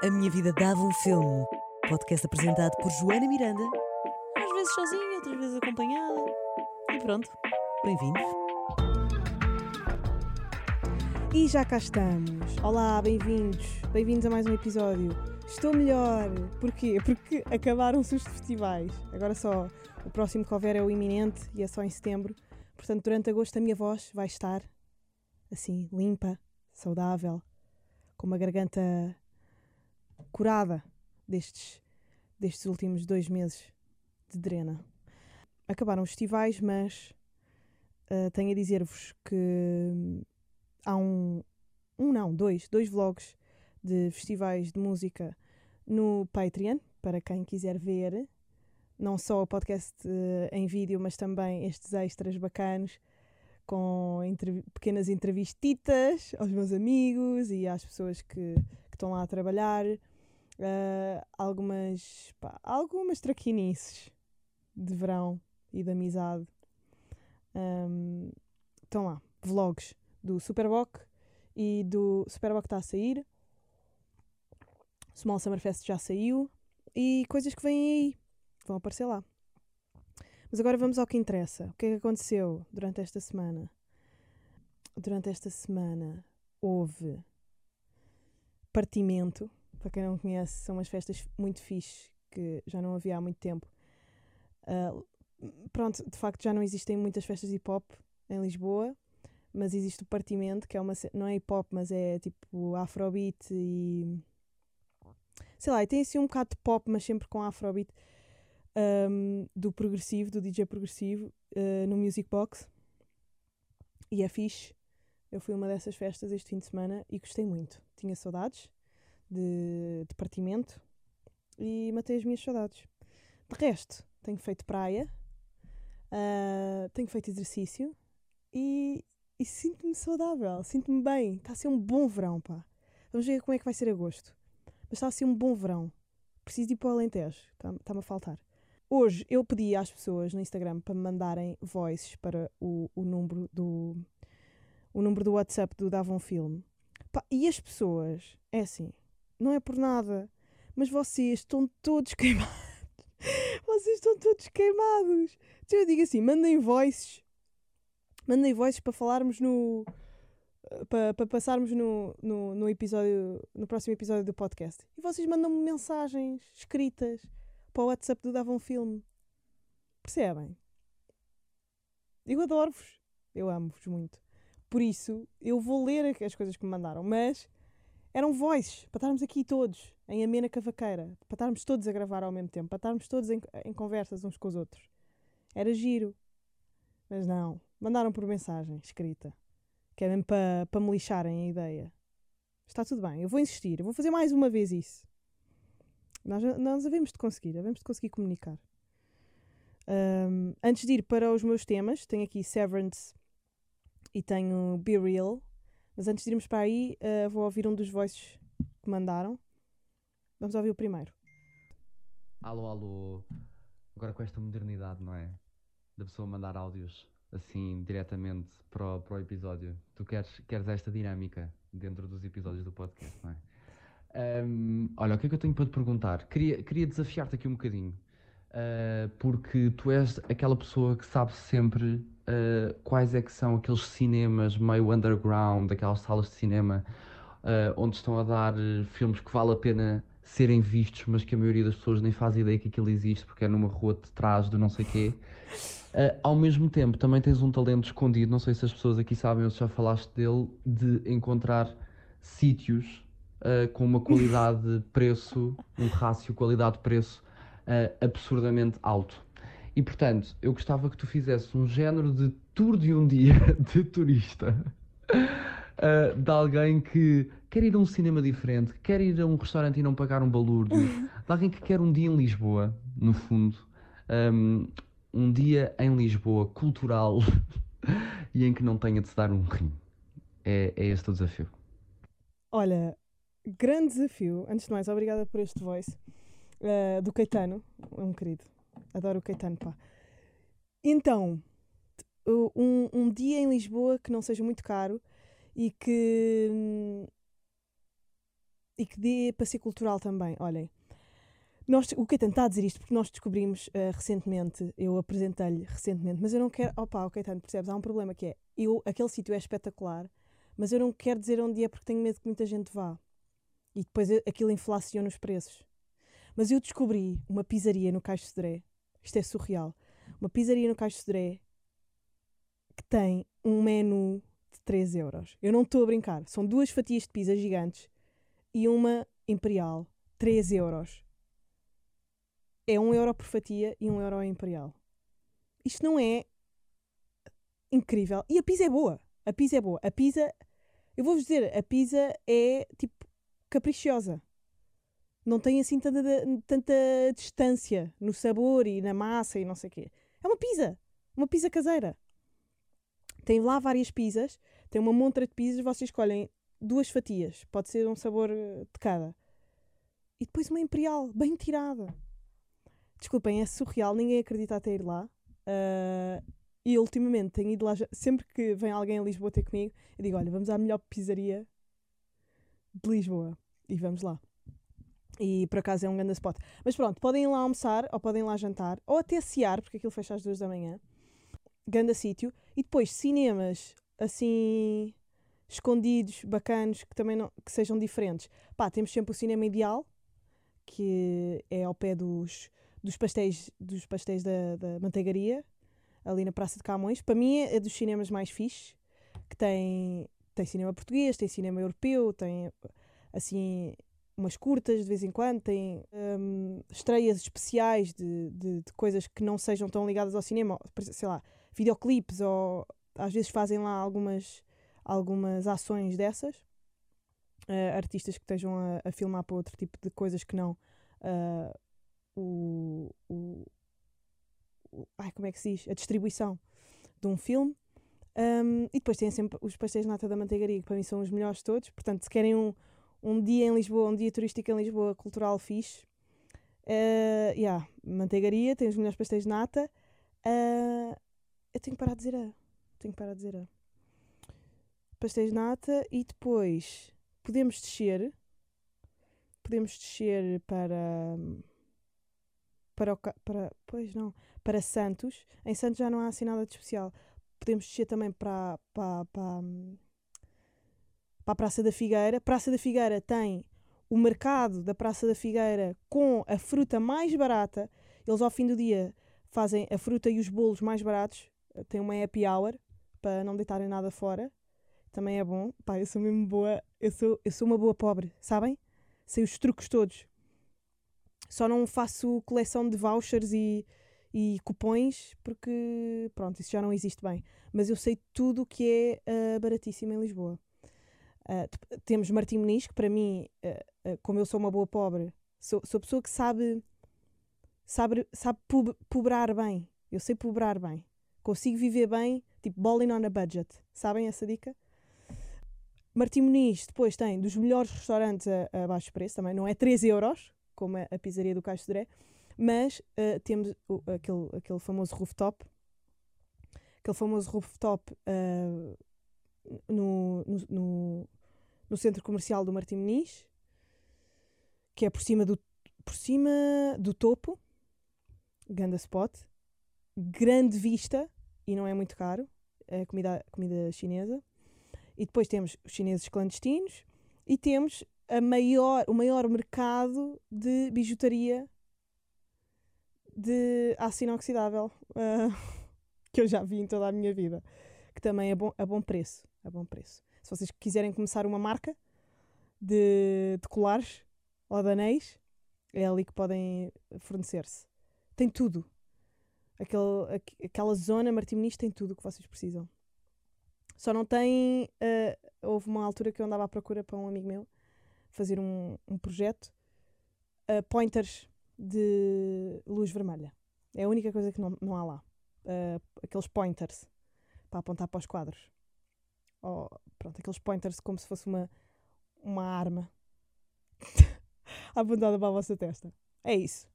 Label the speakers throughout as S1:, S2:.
S1: A Minha Vida Dava um Filme. Podcast apresentado por Joana Miranda. Às vezes sozinha, outras vezes acompanhada. E pronto, bem-vindos.
S2: E já cá estamos. Olá, bem-vindos. Bem-vindos a mais um episódio. Estou melhor. Porquê? Porque acabaram-se os festivais. Agora só o próximo que houver é o iminente e é só em setembro. Portanto, durante agosto a minha voz vai estar assim, limpa, saudável, com uma garganta curada destes, destes últimos dois meses de drena. Acabaram os festivais, mas uh, tenho a dizer-vos que há um, um não, dois, dois vlogs de festivais de música no Patreon, para quem quiser ver, não só o podcast uh, em vídeo, mas também estes extras bacanos, com pequenas entrevistitas aos meus amigos e às pessoas que, que estão lá a trabalhar. Uh, algumas, pá, algumas traquinices de verão e de amizade. Um, estão lá, vlogs do Superboc e do Superboc está a sair. Small Summer Fest já saiu e coisas que vêm aí vão aparecer lá. Mas agora vamos ao que interessa. O que é que aconteceu durante esta semana? Durante esta semana houve partimento. Para quem não conhece, são umas festas muito fixe que já não havia há muito tempo. Uh, pronto, de facto já não existem muitas festas de hip hop em Lisboa, mas existe o partimento, que é uma não é hip hop, mas é tipo afrobeat e sei lá, e tem assim um bocado de pop, mas sempre com afrobeat um, do progressivo, do DJ progressivo, uh, no Music Box. E é fixe. Eu fui uma dessas festas este fim de semana e gostei muito. Tinha saudades de, de partimento e matei as minhas saudades. De resto, tenho feito praia, uh, tenho feito exercício e, e sinto-me saudável, sinto-me bem. Está a ser um bom verão, pá. Vamos ver como é que vai ser agosto. Mas está a ser um bom verão. Preciso ir para o Alentejo, está-me está a faltar. Hoje eu pedi às pessoas no Instagram para me mandarem voices para o, o número do o número do WhatsApp do Dava um Filme. E as pessoas, é assim, não é por nada, mas vocês estão todos queimados. vocês estão todos queimados. Então eu digo assim, mandem voices. Mandem voices para falarmos no para, para passarmos no, no, no episódio no próximo episódio do podcast. E vocês mandam-me mensagens escritas para o WhatsApp do Dava um Filme. Percebem? Eu adoro-vos. Eu amo-vos muito. Por isso, eu vou ler as coisas que me mandaram, mas eram voices, para estarmos aqui todos, em amena cavaqueira, para estarmos todos a gravar ao mesmo tempo, para estarmos todos em, em conversas uns com os outros. Era giro. Mas não, mandaram por mensagem escrita. Que é mesmo para, para me lixarem a ideia. Está tudo bem, eu vou insistir, eu vou fazer mais uma vez isso. Nós, nós havemos de conseguir, havemos de conseguir comunicar. Um, antes de ir para os meus temas, tenho aqui Severance e tenho Be Real. Mas antes de irmos para aí, uh, vou ouvir um dos voices que mandaram. Vamos ouvir o primeiro.
S3: Alô, alô. Agora com esta modernidade, não é? Da pessoa mandar áudios assim diretamente para o, para o episódio. Tu queres, queres esta dinâmica dentro dos episódios do podcast, não é? Um, olha, o que é que eu tenho para te perguntar? Queria, queria desafiar-te aqui um bocadinho, uh, porque tu és aquela pessoa que sabe sempre uh, quais é que são aqueles cinemas meio underground, aquelas salas de cinema uh, onde estão a dar filmes que vale a pena serem vistos, mas que a maioria das pessoas nem faz ideia que aquilo existe porque é numa rua de trás do não sei quê. Uh, ao mesmo tempo, também tens um talento escondido, não sei se as pessoas aqui sabem ou se já falaste dele, de encontrar sítios uh, com uma qualidade-preço, um rácio qualidade-preço uh, absurdamente alto. E portanto, eu gostava que tu fizesse um género de tour de um dia de turista. Uh, de alguém que quer ir a um cinema diferente, que quer ir a um restaurante e não pagar um balúrdio, de alguém que quer um dia em Lisboa, no fundo, um, um dia em Lisboa cultural e em que não tenha de se dar um rim. É, é este o desafio.
S2: Olha, grande desafio. Antes de mais, obrigada por este voice. Uh, do Caetano, é um querido. Adoro o Caetano, pá. Então, um, um dia em Lisboa que não seja muito caro e que. e que dê para ser cultural também. Olhem, nós, o Caetano está a dizer isto porque nós descobrimos uh, recentemente, eu apresentei-lhe recentemente, mas eu não quero. Opa, o Caetano, percebes? Há um problema que é: eu, aquele sítio é espetacular, mas eu não quero dizer onde é porque tenho medo que muita gente vá. E depois aquilo inflaciona os preços. Mas eu descobri uma pizzaria no Caixo Sodré. Isto é surreal. Uma pizzaria no Caixo Sodré que tem um menu de 3 euros. Eu não estou a brincar. São duas fatias de pizza gigantes e uma imperial. 3 euros é 1 euro por fatia e 1 euro imperial. Isto não é incrível. E a pizza é boa. A pizza é boa. A pizza, eu vou-vos dizer, a pizza é tipo caprichosa. Não tem assim tanta, tanta distância no sabor e na massa e não sei o quê. É uma pizza. Uma pizza caseira. Tem lá várias pizzas. Tem uma montra de pizzas. Vocês escolhem duas fatias. Pode ser um sabor de cada. E depois uma imperial, bem tirada. Desculpem, é surreal, ninguém acredita até ir lá. Uh, e ultimamente tenho ido lá, sempre que vem alguém a Lisboa ter comigo, eu digo: Olha, vamos à melhor pizzaria de Lisboa. E vamos lá. E por acaso é um grande spot. Mas pronto, podem ir lá almoçar, ou podem ir lá jantar, ou até cear, porque aquilo fecha às duas da manhã. Ganda sítio. E depois cinemas assim escondidos, bacanos, que também não, que sejam diferentes. Pá, temos sempre o cinema ideal, que é ao pé dos dos pastéis, dos pastéis da, da manteigaria, ali na Praça de Camões. Para mim é dos cinemas mais fixe, que tem, tem cinema português, tem cinema europeu, tem assim umas curtas de vez em quando, tem um, estreias especiais de, de, de, coisas que não sejam tão ligadas ao cinema, sei lá, videoclipes ou às vezes fazem lá algumas, algumas ações dessas. Uh, artistas que estejam a, a, filmar para outro tipo de coisas que não uh, o, o, o, ai, como é que se diz? A distribuição de um filme. Um, e depois tem sempre os pastéis de nata da manteigaria, que para mim são os melhores de todos. Portanto, se querem um, um dia em Lisboa, um dia turístico em Lisboa, cultural fixe, uh, yeah, manteigaria, tem os melhores pastéis de nata. Uh, eu tenho que parar de dizer a. Tenho que parar de dizer a. Pastéis de nata e depois podemos descer. Podemos descer para para, o, para, pois não, para Santos. Em Santos já não há assim nada de especial. Podemos descer também para, para, para, para a Praça da Figueira. Praça da Figueira tem o mercado da Praça da Figueira com a fruta mais barata. Eles ao fim do dia fazem a fruta e os bolos mais baratos. Tem uma happy hour para não deitarem nada fora. Também é bom. Pá, eu sou mesmo boa. Eu sou, eu sou uma boa pobre, sabem? Sei os truques todos. Só não faço coleção de vouchers e, e cupões porque, pronto, isso já não existe bem. Mas eu sei tudo o que é uh, baratíssimo em Lisboa. Uh, temos Martim Muniz, que para mim, uh, como eu sou uma boa pobre, sou, sou pessoa que sabe, sabe, sabe pub, bem. Eu sei pubrar bem. Consigo viver bem, tipo balling on a budget. Sabem essa dica? Martim Muniz depois tem dos melhores restaurantes a, a baixo preço também, não é 3 euros, como a, a pizzaria do Caixo Dré, mas uh, temos o, aquele, aquele famoso rooftop, aquele famoso rooftop uh, no, no, no, centro comercial do Martim Muniz, que é por cima do, por cima do topo, ganda spot, grande vista e não é muito caro, é comida, comida chinesa. E depois temos os chineses clandestinos e temos a maior, o maior mercado de bijutaria de aço inoxidável uh, que eu já vi em toda a minha vida. Que também é bom, a bom preço. A bom preço. Se vocês quiserem começar uma marca de, de colares ou de anéis, é ali que podem fornecer-se. Tem tudo. Aquele, aquela zona Martiminis tem tudo o que vocês precisam. Só não tem. Uh, houve uma altura que eu andava à procura para um amigo meu fazer um, um projeto, uh, pointers de luz vermelha. É a única coisa que não, não há lá. Uh, aqueles pointers para apontar para os quadros. Ou, pronto, aqueles pointers como se fosse uma, uma arma apontada para a vossa testa. É isso.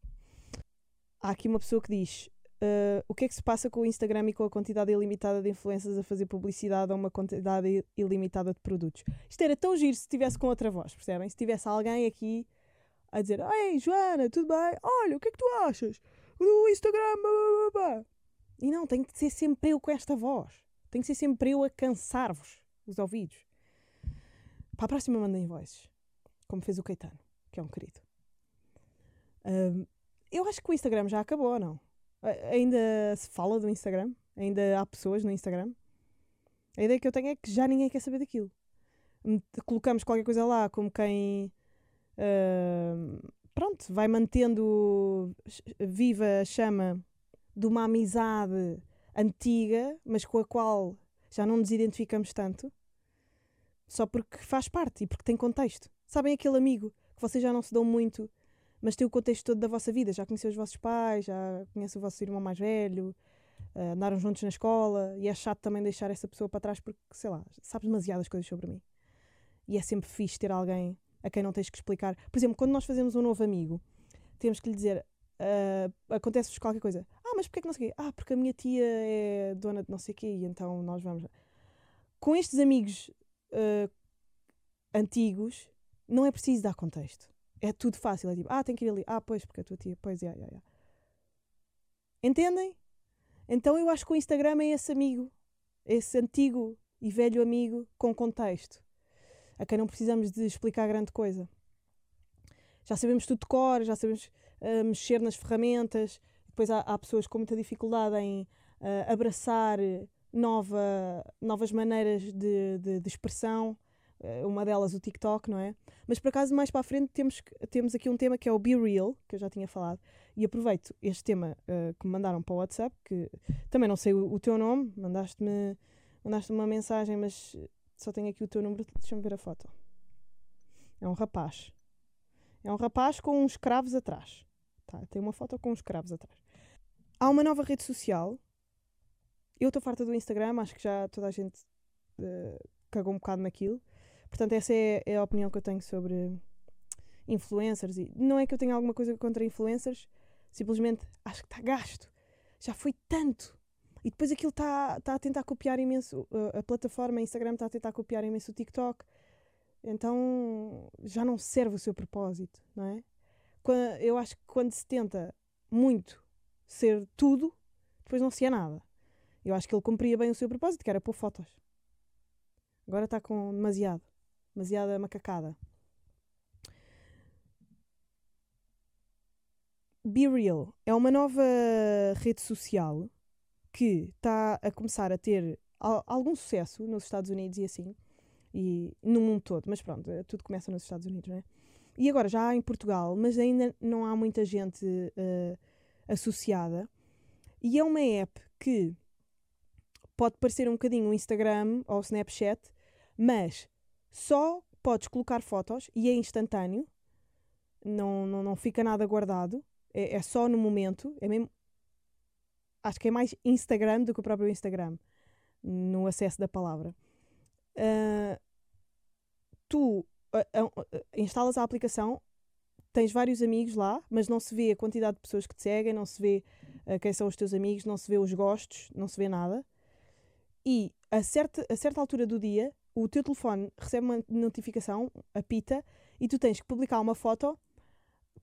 S2: Há aqui uma pessoa que diz: uh, o que é que se passa com o Instagram e com a quantidade ilimitada de influências a fazer publicidade a uma quantidade ilimitada de produtos. Isto era tão giro se tivesse com outra voz, percebem? Se tivesse alguém aqui a dizer: Ei, Joana, tudo bem? Olha, o que é que tu achas? Do Instagram, blá, blá, blá. E não, tem que ser sempre eu com esta voz. Tem que ser sempre eu a cansar-vos os ouvidos. Para a próxima mandem voices, como fez o Caetano, que é um querido. Um, eu acho que o Instagram já acabou, não? Ainda se fala do Instagram? Ainda há pessoas no Instagram? A ideia que eu tenho é que já ninguém quer saber daquilo. Colocamos qualquer coisa lá como quem. Uh, pronto, vai mantendo viva a chama de uma amizade antiga, mas com a qual já não nos identificamos tanto, só porque faz parte e porque tem contexto. Sabem aquele amigo que vocês já não se dão muito, mas tem o contexto todo da vossa vida, já conheceu os vossos pais, já conhece o vosso irmão mais velho, uh, andaram juntos na escola, e é chato também deixar essa pessoa para trás porque, sei lá, sabe demasiadas coisas sobre mim. E é sempre fixe ter alguém a quem não tens que explicar. Por exemplo, quando nós fazemos um novo amigo, temos que lhe dizer: uh, acontece-vos qualquer coisa. Ah, mas porquê que não sei o quê? Ah, porque a minha tia é dona de não sei o quê e então nós vamos. Com estes amigos uh, antigos, não é preciso dar contexto. É tudo fácil. É tipo, ah, tem que ir ali. Ah, pois, porque a tua tia. Pois, é, é, é. Entendem? Então eu acho que o Instagram é esse amigo, esse antigo e velho amigo com contexto, a quem não precisamos de explicar grande coisa. Já sabemos tudo de cor, já sabemos uh, mexer nas ferramentas, depois há, há pessoas com muita dificuldade em uh, abraçar nova, novas maneiras de, de, de expressão. Uh, uma delas o TikTok, não é? Mas por acaso, mais para a frente, temos, temos aqui um tema que é o Be Real, que eu já tinha falado. E aproveito este tema uh, que me mandaram para o WhatsApp, que também não sei o, o teu nome, mandaste-me mandaste uma mensagem, mas só tenho aqui o teu número. Deixa-me ver a foto. É um rapaz. É um rapaz com uns cravos atrás. Tá, tem uma foto com uns cravos atrás. Há uma nova rede social. Eu estou farta do Instagram, acho que já toda a gente uh, cagou um bocado naquilo. Portanto, essa é, é, a opinião que eu tenho sobre influencers. E não é que eu tenha alguma coisa contra influencers, simplesmente acho que está gasto. Já foi tanto. E depois aquilo está tá a tentar copiar imenso. Uh, a plataforma a Instagram está a tentar copiar imenso o TikTok. Então já não serve o seu propósito, não é? Eu acho que quando se tenta muito ser tudo, depois não se é nada. Eu acho que ele cumpria bem o seu propósito, que era pôr fotos. Agora está com demasiado. Demasiada macacada. Be Real é uma nova rede social que está a começar a ter algum sucesso nos Estados Unidos e assim, e no mundo todo, mas pronto, tudo começa nos Estados Unidos, não é? E agora já há em Portugal, mas ainda não há muita gente uh, associada. E é uma app que pode parecer um bocadinho o Instagram ou o Snapchat, mas só podes colocar fotos e é instantâneo, não, não, não fica nada guardado, é, é só no momento, é mesmo. Acho que é mais Instagram do que o próprio Instagram, no acesso da palavra. Uh, tu uh, uh, instalas a aplicação, tens vários amigos lá, mas não se vê a quantidade de pessoas que te seguem, não se vê uh, quem são os teus amigos, não se vê os gostos, não se vê nada. E a certa, a certa altura do dia, o teu telefone recebe uma notificação, apita, e tu tens que publicar uma foto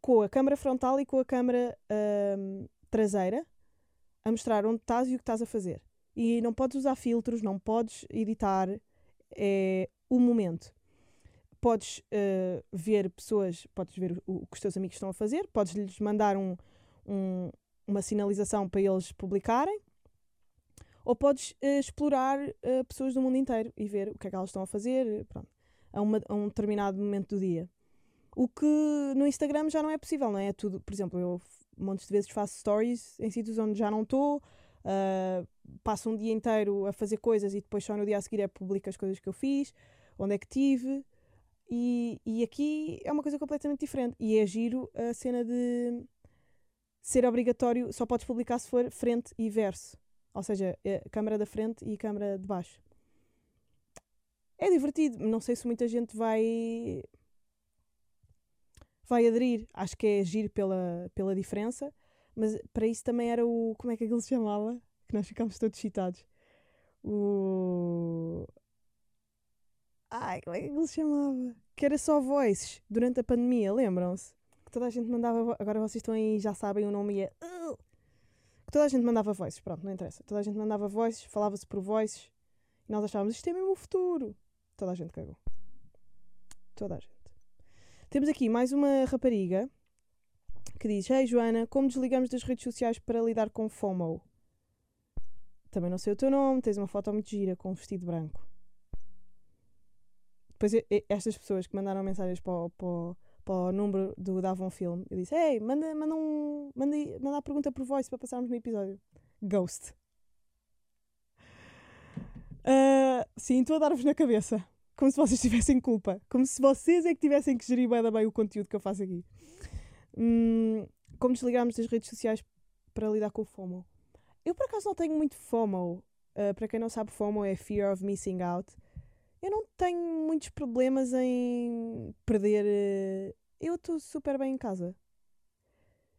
S2: com a câmera frontal e com a câmera uh, traseira a mostrar onde estás e o que estás a fazer. E não podes usar filtros, não podes editar, é o momento podes uh, ver pessoas, podes ver o, o, que os teus amigos estão a fazer, podes lhes mandar um, um, uma sinalização para eles publicarem, ou podes uh, explorar uh, pessoas do mundo inteiro e ver o que é que elas estão a fazer pronto, a, uma, a um determinado momento do dia. O que no Instagram já não é possível, não é? é tudo, por exemplo, eu montes de vezes faço stories em sítios onde já não estou, passo um dia inteiro a fazer coisas e depois só no dia a seguir é publico as coisas que eu fiz, onde é que tive. E, e aqui é uma coisa completamente diferente. E é giro a cena de ser obrigatório, só podes publicar se for frente e verso. Ou seja, é câmara da frente e câmara de baixo. É divertido. Não sei se muita gente vai vai aderir. Acho que é giro pela, pela diferença, Mas para isso também era o. Como é que aquilo se chamava? Que nós ficámos todos excitados. O. Ai, como é que aquilo se chamava? Que era só voices durante a pandemia, lembram-se? Que toda a gente mandava. Agora vocês estão aí já sabem o nome e é. Que toda a gente mandava voices, pronto, não interessa. Toda a gente mandava voices, falava-se por voices e nós achávamos isto é mesmo o futuro. Toda a gente cagou. Toda a gente. Temos aqui mais uma rapariga que diz: Ei Joana, como desligamos das redes sociais para lidar com FOMO? Também não sei o teu nome, tens uma foto muito gira com um vestido branco. Depois estas pessoas que mandaram mensagens para o, para o- para o número do Davon Film, eu disse: Ei, manda, manda, um, manda, manda a pergunta por voice para passarmos no episódio. Ghost. Ah, sim, estou a dar-vos na cabeça. Como se vocês tivessem culpa. Como se vocês é que tivessem que gerir bem, bem o conteúdo que eu faço aqui. Hum, como desligarmos das redes sociais para lidar com o FOMO? Eu por acaso não tenho muito FOMO. Uh, para quem não sabe, FOMO é Fear of Missing Out. Eu não tenho muitos problemas em perder. uh, Eu estou super bem em casa.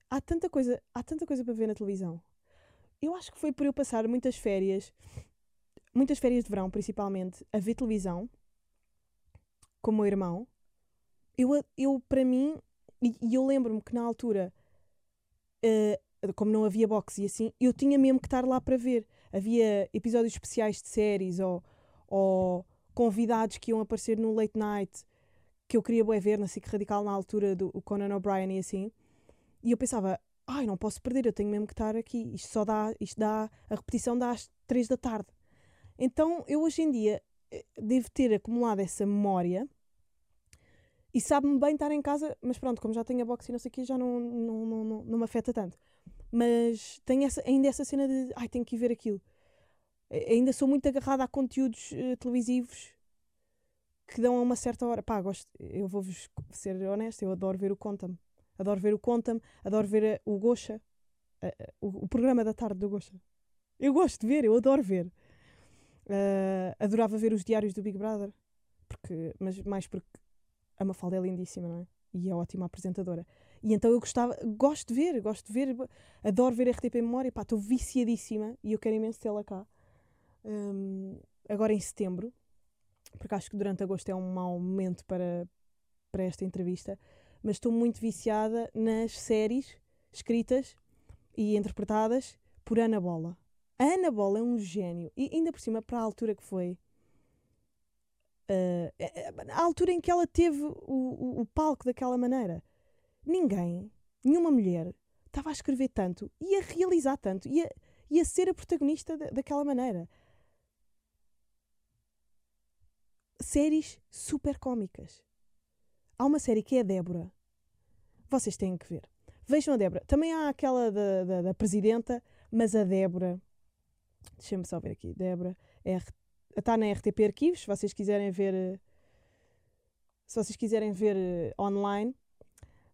S2: Há tanta coisa, há tanta coisa para ver na televisão. Eu acho que foi por eu passar muitas férias, muitas férias de verão principalmente, a ver televisão com o meu irmão. Eu, eu para mim, e, e eu lembro-me que na altura, eh, como não havia boxe e assim, eu tinha mesmo que estar lá para ver. Havia episódios especiais de séries ou, ou convidados que iam aparecer no late night que eu queria ver na SIC Radical na altura do Conan O'Brien e assim. E eu pensava, ai, não posso perder, eu tenho mesmo que estar aqui. Isto só dá, isto dá, a repetição dá às 3 da tarde. Então eu hoje em dia eh, devo ter acumulado essa memória e sabe-me bem estar em casa, mas pronto, como já tenho a boxe e não sei o quê, já não, não, não, não, não me afeta tanto. Mas tenho essa, ainda essa cena de, ai, tenho que ir ver aquilo. Ainda sou muito agarrada a conteúdos eh, televisivos que dão a uma certa hora. Pá, gosto, eu vou-vos ser honesta, eu adoro ver o Conta-me. Adoro ver o Conta-me, adoro ver eh, o Gocha, eh, o, o programa da tarde do Gocha. Eu gosto de ver, eu adoro ver. Eh, adorava ver os diários do Big Brother, porque, mas mais porque a Mafalda é lindíssima, não é? E é ótima apresentadora. E então eu gostava, gosto de ver, gosto de ver, adoro ver RTP Memória, pá, estou viciadíssima e eu quero imenso tê-la cá. Hum, agora em setembro, porque acho que durante agosto é um mau momento para, para esta entrevista, mas estou muito viciada nas séries escritas e interpretadas por Ana Bola. A Ana Bola é um gênio, e ainda por cima, para a altura que foi, eh, eh, a altura em que ela teve o, o, o palco daquela maneira, ninguém, nenhuma mulher, estava a escrever tanto, e a realizar tanto, e a, e a ser a protagonista da- daquela maneira. Séries super cómicas. Há uma série que é a Débora. Vocês têm que ver. Vejam a Débora. Também há aquela da, da, da Presidenta, mas a Débora. Deixa-me só ver aqui. Débora. Está na RTP Arquivos, se vocês quiserem ver. Se vocês quiserem ver eh, online.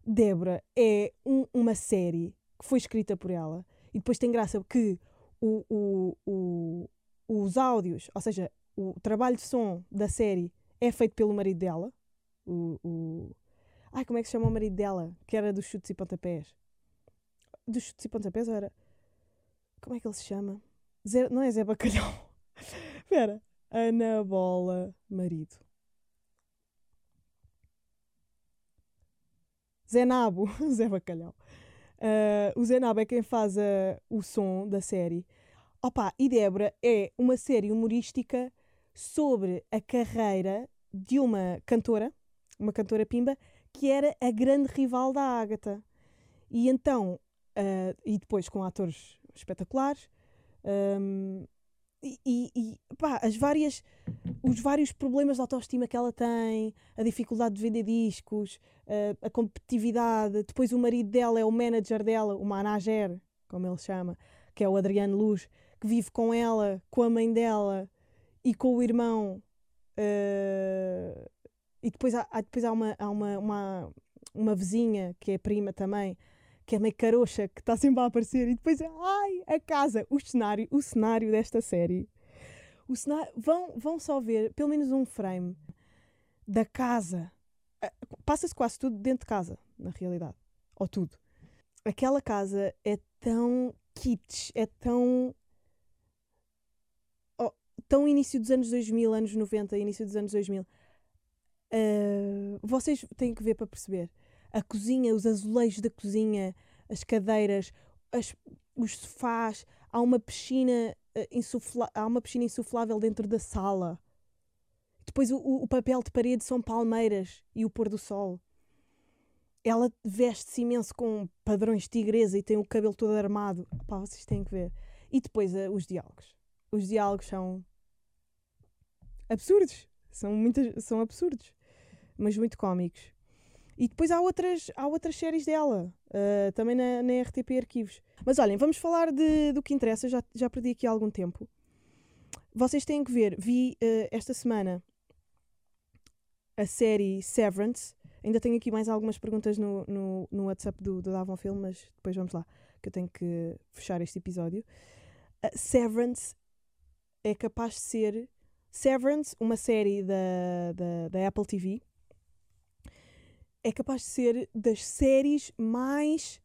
S2: Débora é um- uma série que foi escrita por ela. E depois tem graça que o, o, o- os áudios, ou seja, o trabalho de som da série é feito pelo marido dela. O, o... Ai, como é que se chama o marido dela? Que era dos chutes e pontapés. Dos chutes e pontapés era. Como é que ele se chama? Zé... Não é Zé Bacalhau. Espera. Ana Bola, marido. Zé Nabo. Zé Bacalhau. Ah, o Zé Nabo é quem faz ah, o som da série. Opa, e Débora é uma série humorística sobre a carreira de uma cantora, uma cantora pimba, que era a grande rival da Ágata. E então, ah, e depois com atores espetaculares, ahm, e, e- pá, as várias, os vários problemas de autoestima que ela tem, a dificuldade de vender discos, ah, a competitividade. Depois o marido dela é o manager dela, o manager, como ele chama, que é o Adriano Luz, que vive com ela, com a mãe dela e com o irmão. ah, e depois há, depois há, uma, há uma, uma, uma vizinha, que é prima também, que é meio caroxa, que está sempre a aparecer. E depois, ai, a casa, o cenário, o cenário desta série. O cenário, vão, vão só ver pelo menos um frame da casa. Passa-se quase tudo dentro de casa, na realidade. Ou tudo. aquela casa é tão kitsch, é tão. Tão início dos anos 2000, anos 90, início dos anos 2000. Uh, vocês têm que ver para perceber. A cozinha, os azulejos da cozinha, as cadeiras, as- os sofás, há uma piscina uh, insufla- há uma piscina insuflável dentro da sala. Depois o, o- papel de parede são palmeiras e o pôr do sol. Ela veste-se imenso com padrões de tigresa e tem o cabelo todo armado. Pá, vocês têm que ver. E depois uh, os diálogos. Os diálogos são absurdos. São, muitas, são absurdos. Mas muito cómicos. E depois há outras, há outras séries dela. uh, também na, na RTP Arquivos. Mas olhem, vamos falar de, do que interessa. Já, já perdi aqui algum tempo. Vocês têm que ver. Vi uh, esta semana a série Severance. Ainda tenho aqui mais algumas perguntas no, no, no WhatsApp do, do Davon Film, mas depois vamos lá, que eu tenho que fechar este episódio. Uh, Severance é capaz de ser. Severance, uma série da, da, da Apple TV, é capaz de ser das séries mais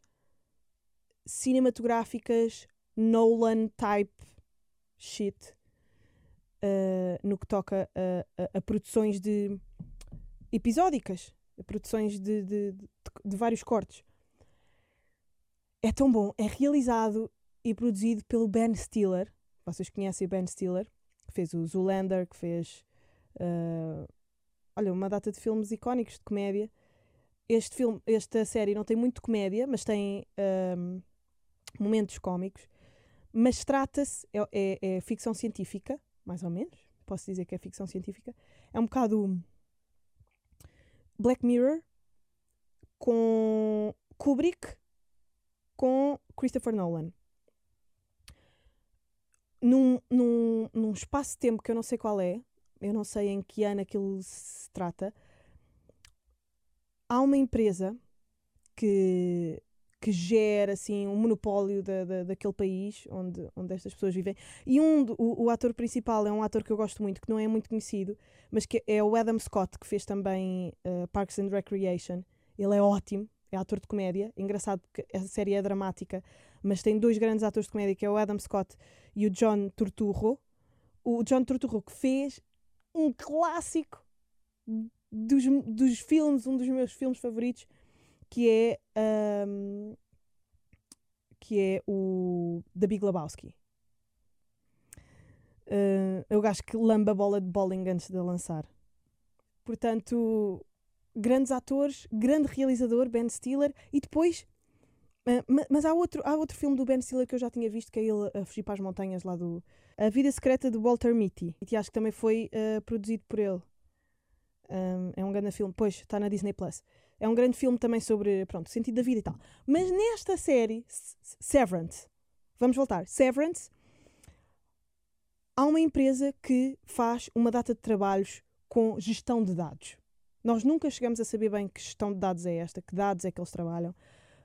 S2: cinematográficas Nolan type shit uh, no que toca a, a- a produções de episódicas, a produções de, de, de- de vários cortes. É tão bom, é realizado e produzido pelo Ben Stiller. Vocês conhecem Ben Stiller, que fez o Zoolander, que fez uh, olha, uma data de filmes icónicos de comédia. Este filme, esta série não tem muito comédia, mas tem um, momentos cómicos. Mas trata-se, é, é- é ficção científica, mais ou menos. Posso dizer que é ficção científica. É um bocado Black Mirror com Kubrick com Christopher Nolan. Num, num, num espaço de tempo que eu não sei qual é, eu não sei em que ano aquilo se trata, há uma empresa que, que gera assim um monopólio da, da, daquele país onde, onde estas pessoas vivem. E um, o, o ator principal é um ator que eu gosto muito, que não é muito conhecido, mas que é o Adam Scott, que fez também uh, Parks and Recreation. Ele é ótimo, é ator de comédia. Engraçado porque essa série é dramática, mas tem dois grandes atores de comédia, que é o Adam Scott e o John Turturro. O John Turturro que fez um clássico dos, dos filmes, um dos meus filmes favoritos, que é ahm, que é o The Big Lebowski. Ah, eu acho que lamba a bola de bowling antes de a lançar. Portanto, grandes atores, grande realizador, Ben Stiller, e depois. Ah, ma- mas há outro, há outro filme do Ben Stiller que eu já tinha visto, que é ele a fugir para as montanhas lá do. A Vida Secreta de Walter Mitty. E acho que também foi ah, produzido por ele. Um, é um grande filme, pois, está na Disney Plus. É um grande filme também sobre, pronto, o sentido da vida e tal. Mas nesta série, Severance, vamos voltar, Severance, há uma empresa que faz uma data de trabalhos com gestão de dados. Nós nunca chegamos a saber bem que gestão de dados é esta, que dados é que eles trabalham,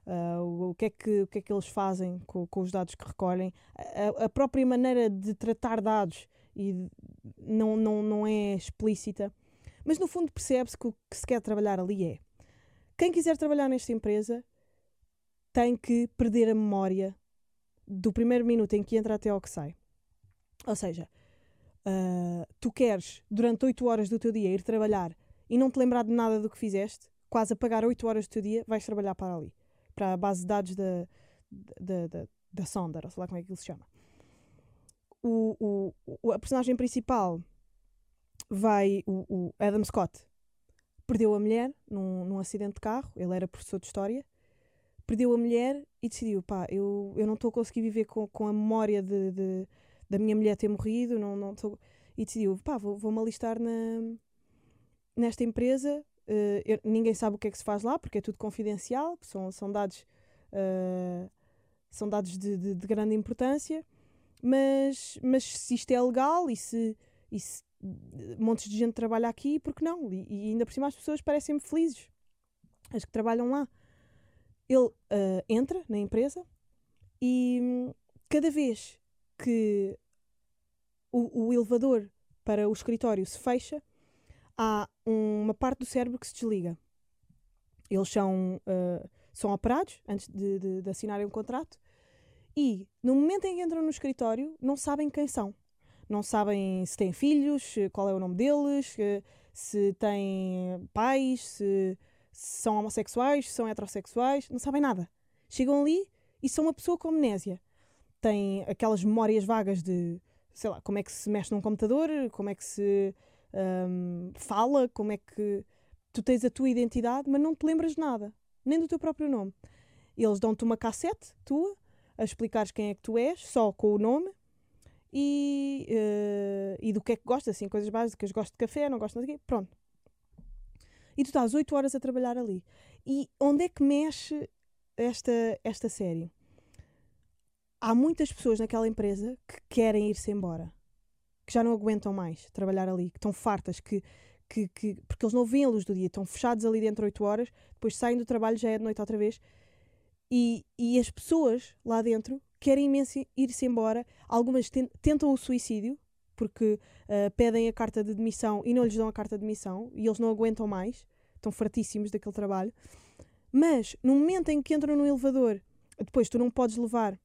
S2: ah, o, que é que, o que é que eles fazem com, com os dados que recolhem, a, a própria maneira de tratar dados e não, não, não é explícita. Mas no fundo percebe-se que o que se quer trabalhar ali é quem quiser trabalhar nesta empresa tem que perder a memória do primeiro minuto em que entra até ao que sai. Ou seja, ah, tu queres durante 8 horas do teu dia ir trabalhar e não te lembrar de nada do que fizeste, quase apagar 8 horas do teu dia, vais trabalhar para ali, para a base de dados da, da, da, da Sonder, ou sei lá como é que ele se chama. O, o, a personagem principal vai, o, o Adam Scott, perdeu a mulher num, num acidente de carro, ele era professor de história, perdeu a mulher e decidiu, pá, eu, eu não estou a conseguir viver com, com a memória de, de- da minha mulher ter morrido, não, não estou... E decidiu, pá, vou- vou-me alistar na, nesta empresa, eh, eu- ninguém sabe o que é que se faz lá, porque é tudo confidencial, são, são dados... eh, são dados de, de- de grande importância, mas, mas se isto é legal e se, e se montes de gente trabalha aqui, porque não? E, e ainda por cima as pessoas parecem-me felizes, as que trabalham lá. Ele ah, entra na empresa e cada vez que o, o elevador para o escritório se fecha, há uma parte do cérebro que se desliga. Eles são. ah, são operados antes de, de, de assinarem um contrato e no momento em que entram no escritório não sabem quem são. Não sabem se têm filhos, qual é o nome deles, se têm pais, se, se são homossexuais, se são heterossexuais, não sabem nada. Chegam ali e são uma pessoa com amnésia. Têm aquelas memórias vagas de, sei lá, como é que se mexe num computador, como é que se um, fala, como é que tu tens a tua identidade, mas não te lembras de nada, nem do teu próprio nome. Eles dão-te uma cassete tua a explicares quem é que tu és, só com o nome e, uh, e do que é que gostas, assim, coisas básicas. Gosto de café, não gosto de quê, pronto. E tu estás 8 horas a trabalhar ali. E onde é que mexe esta, esta série? Há muitas pessoas naquela empresa que querem ir-se embora, que já não aguentam mais trabalhar ali, que estão fartas, que, que, que, porque eles não veem a luz do dia, estão fechados ali dentro de 8 horas, depois saem do trabalho, já é de noite outra vez e, e as pessoas lá dentro querem imenso ir-se embora. Algumas tentam o suicídio, porque uh, pedem a carta de demissão e não lhes dão a carta de demissão e eles não aguentam mais, estão fartíssimos daquele trabalho. Mas no momento em que entram no elevador, depois tu não podes levar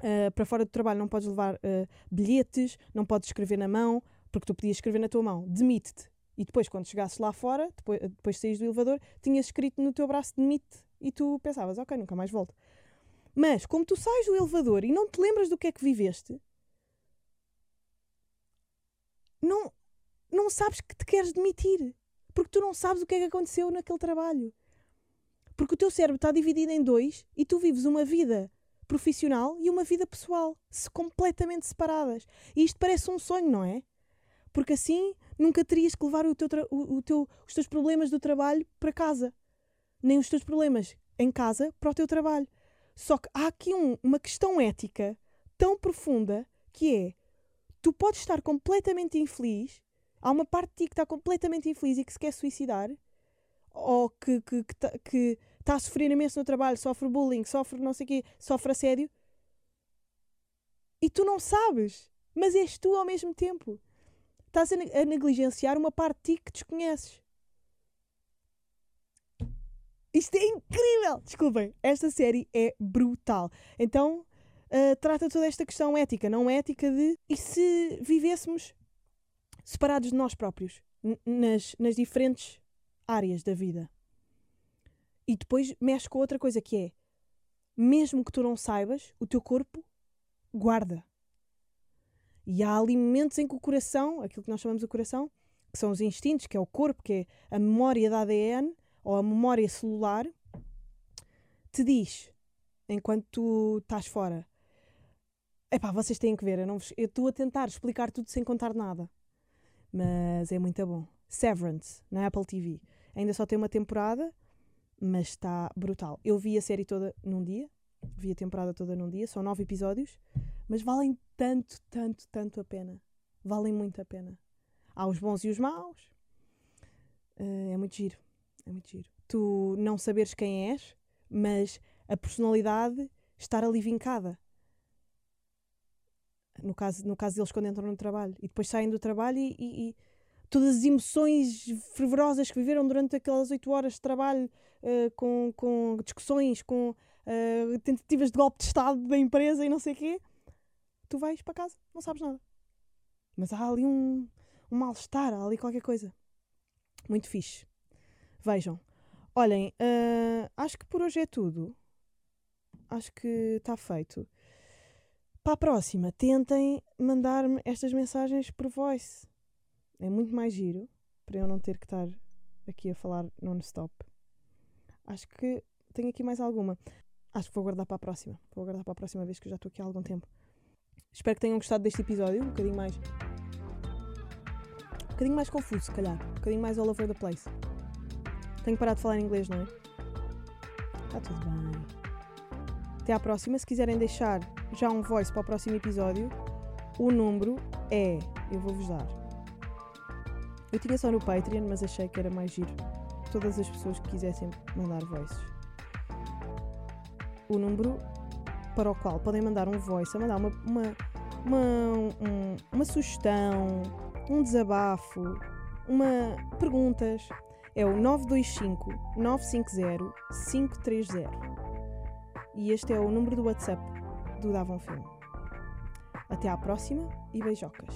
S2: uh, para fora do trabalho, não podes levar uh, bilhetes, não podes escrever na mão, porque tu podias escrever na tua mão, demite-te. E depois, quando chegasses lá fora, depois, depois de saís do elevador, tinhas escrito no teu braço demite e tu pensavas, ok, nunca mais volto. Mas, como tu sais do elevador e não te lembras do que é que viveste, não, não sabes que te queres demitir. Porque tu não sabes o que é que aconteceu naquele trabalho. Porque o teu cérebro está dividido em dois e tu vives uma vida profissional e uma vida pessoal, se completamente separadas. E isto parece um sonho, não é? Porque assim nunca terias que levar o teu, o, o teu, os teus problemas do trabalho para casa nem os teus problemas em casa para o teu trabalho. Só que há aqui um, uma questão ética tão profunda que é: tu podes estar completamente infeliz, há uma parte de ti que está completamente infeliz e que se quer suicidar, ou que, que, que, tá, que está a sofrer imenso no trabalho, sofre bullying, sofre não sei o quê, sofre assédio, e tu não sabes, mas és tu ao mesmo tempo. Estás a, a negligenciar uma parte de ti que desconheces. Isto é incrível! Desculpem, esta série é brutal. Então, uh, trata toda esta questão ética, não ética de. E se vivêssemos separados de nós próprios, nas, nas diferentes áreas da vida? E depois mexe com outra coisa que é: mesmo que tu não saibas, o teu corpo guarda. E há ali momentos em que o coração, aquilo que nós chamamos de coração, que são os instintos, que é o corpo, que é a memória da ADN, ou a memória celular te diz, enquanto tu estás fora, epá, vocês têm que ver, eu estou a tentar explicar tudo sem contar nada, mas é muito bom. Severance, na Apple TV. Ainda só tem uma temporada, mas está brutal. Eu vi a série toda num dia, vi a temporada toda num dia, são nove episódios, mas valem tanto, tanto, tanto a pena. Valem muito a pena. Há os bons e os maus. Uh, é muito giro. É muito giro. Tu não saberes quem és, mas a personalidade estar ali vincada. No caso, no caso deles, quando entram no trabalho. E depois saem do trabalho e, e, e todas as emoções fervorosas que viveram durante aquelas oito horas de trabalho, uh, com, com discussões, com uh, tentativas de golpe de Estado da empresa e não sei o quê, tu vais para casa, não sabes nada. Mas há ali um, um mal-estar, há ali qualquer coisa. Muito fixe. Vejam. Olhem, uh, acho que por hoje é tudo. Acho que está feito. Para a próxima, tentem mandar-me estas mensagens por voice. É muito mais giro para eu não ter que estar aqui a falar non-stop. Acho que tenho aqui mais alguma. Acho que vou guardar para a próxima. Vou guardar para a próxima vez que eu já estou aqui há algum tempo. Espero que tenham gostado deste episódio. Um bocadinho mais. Um bocadinho mais confuso, se calhar. Um bocadinho mais all over the place. Tenho parar de falar inglês, não é? Está tudo bem. Até à próxima. Se quiserem deixar já um voice para o próximo episódio, o número é. Eu vou-vos dar. Eu tinha só no Patreon, mas achei que era mais giro. Todas as pessoas que quisessem mandar voices. O número para o qual podem mandar um voice, a mandar uma, uma, uma, um, uma sugestão, um desabafo, uma perguntas é o 925 950 530. E este é o número do WhatsApp do Dava um Filme. Até à próxima e beijocas.